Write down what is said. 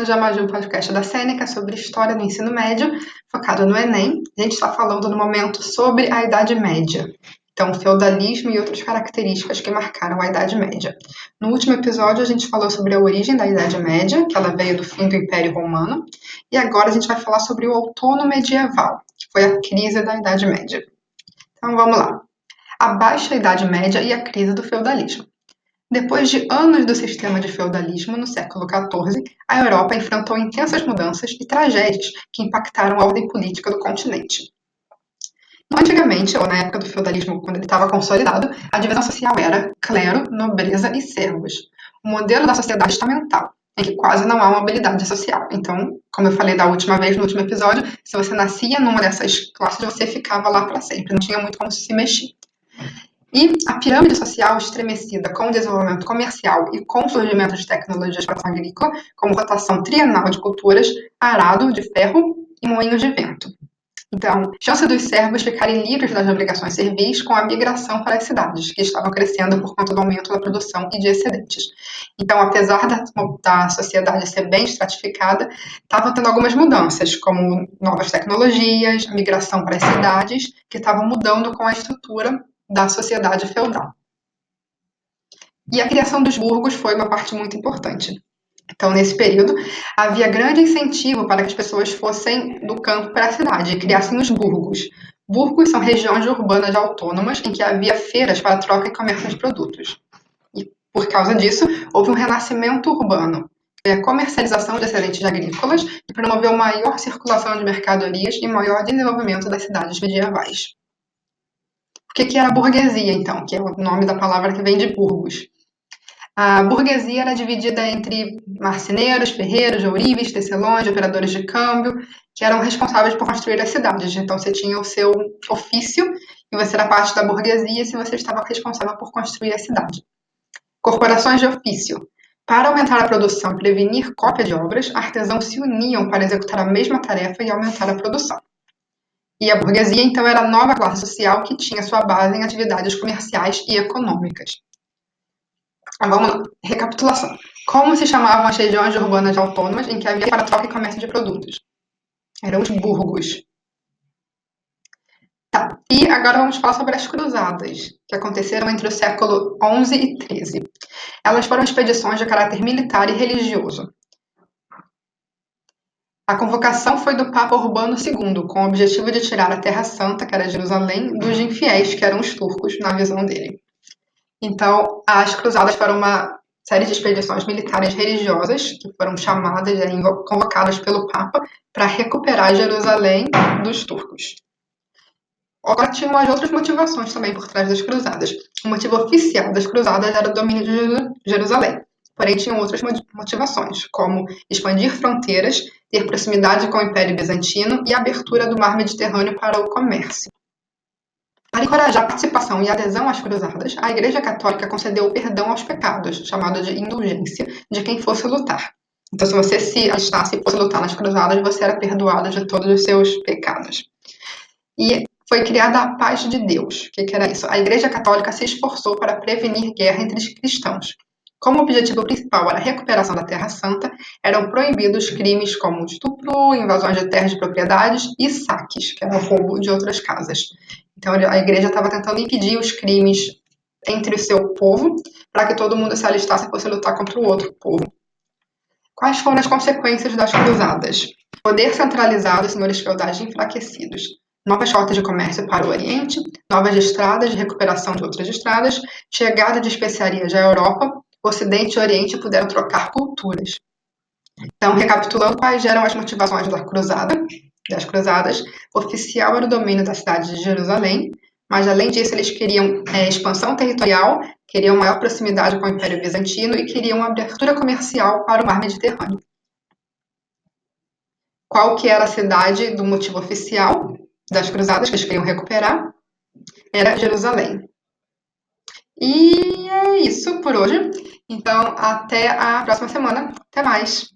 já mais um podcast da Sêneca sobre história do ensino médio, focado no Enem. A gente está falando no momento sobre a Idade Média. Então, feudalismo e outras características que marcaram a Idade Média. No último episódio, a gente falou sobre a origem da Idade Média, que ela veio do fim do Império Romano, e agora a gente vai falar sobre o outono medieval, que foi a crise da Idade Média. Então, vamos lá. A baixa Idade Média e a crise do feudalismo. Depois de anos do sistema de feudalismo no século XIV, a Europa enfrentou intensas mudanças e tragédias que impactaram a ordem política do continente. Antigamente, ou na época do feudalismo, quando ele estava consolidado, a divisão social era clero, nobreza e servos. O modelo da sociedade estamental, em que quase não há mobilidade social. Então, como eu falei da última vez, no último episódio, se você nascia numa dessas classes, você ficava lá para sempre, não tinha muito como se mexer. E a pirâmide social estremecida com o desenvolvimento comercial e com o surgimento de tecnologias para a agrícola, como rotação trienal de culturas, arado de ferro e moinhos de vento. Então, chance dos servos ficarem livres das obrigações servis com a migração para as cidades, que estavam crescendo por conta do aumento da produção e de excedentes. Então, apesar da, da sociedade ser bem estratificada, estava tendo algumas mudanças, como novas tecnologias, migração para as cidades, que estavam mudando com a estrutura da sociedade feudal. E a criação dos burgos foi uma parte muito importante. Então, nesse período, havia grande incentivo para que as pessoas fossem do campo para a cidade e criassem os burgos. Burgos são regiões urbanas autônomas em que havia feiras para troca e comércio de produtos. E, por causa disso, houve um renascimento urbano, a comercialização de excedentes agrícolas e promoveu maior circulação de mercadorias e maior desenvolvimento das cidades medievais. O que, que era a burguesia, então? Que é o nome da palavra que vem de burgos. A burguesia era dividida entre marceneiros, ferreiros, ourives, tecelões, operadores de câmbio, que eram responsáveis por construir as cidades. Então, você tinha o seu ofício e você era parte da burguesia se você estava responsável por construir a cidade. Corporações de ofício. Para aumentar a produção e prevenir cópia de obras, artesãos se uniam para executar a mesma tarefa e aumentar a produção. E a burguesia, então, era a nova classe social que tinha sua base em atividades comerciais e econômicas. Então, vamos lá. Recapitulação. Como se chamavam as regiões urbanas autônomas em que havia para troca e comércio de produtos? Eram os burgos. Tá. E agora vamos falar sobre as cruzadas, que aconteceram entre o século XI e XIII. Elas foram expedições de caráter militar e religioso. A convocação foi do Papa Urbano II, com o objetivo de tirar a Terra Santa, que era Jerusalém, dos infiéis, que eram os turcos, na visão dele. Então, as cruzadas foram uma série de expedições militares religiosas que foram chamadas e convocadas pelo Papa para recuperar Jerusalém dos turcos. Agora tinham as outras motivações também por trás das cruzadas. O motivo oficial das cruzadas era o domínio de Jerusalém. Porém, tinham outras motivações, como expandir fronteiras, ter proximidade com o Império Bizantino e abertura do mar Mediterrâneo para o comércio. Para encorajar a participação e adesão às cruzadas, a Igreja Católica concedeu o perdão aos pecados, chamado de indulgência, de quem fosse lutar. Então, se você se alistasse e fosse lutar nas cruzadas, você era perdoado de todos os seus pecados. E foi criada a paz de Deus. O que, que era isso? A Igreja Católica se esforçou para prevenir guerra entre os cristãos. Como objetivo principal era a recuperação da Terra Santa, eram proibidos crimes como estupro, invasões de terras de propriedades e saques, que era o roubo de outras casas. Então a igreja estava tentando impedir os crimes entre o seu povo, para que todo mundo se alistasse e fosse lutar contra o outro povo. Quais foram as consequências das cruzadas? Poder centralizado e senhores feudais enfraquecidos. Novas rotas de comércio para o Oriente, novas estradas de recuperação de outras estradas, chegada de especiarias à Europa Ocidente e Oriente puderam trocar culturas. Então, recapitulando quais eram as motivações da cruzada, das cruzadas, oficial era o domínio da cidade de Jerusalém, mas além disso eles queriam é, expansão territorial, queriam maior proximidade com o Império Bizantino e queriam uma abertura comercial para o mar Mediterrâneo. Qual que era a cidade do motivo oficial das cruzadas que eles queriam recuperar? Era Jerusalém. E é isso por hoje. Então, até a próxima semana. Até mais!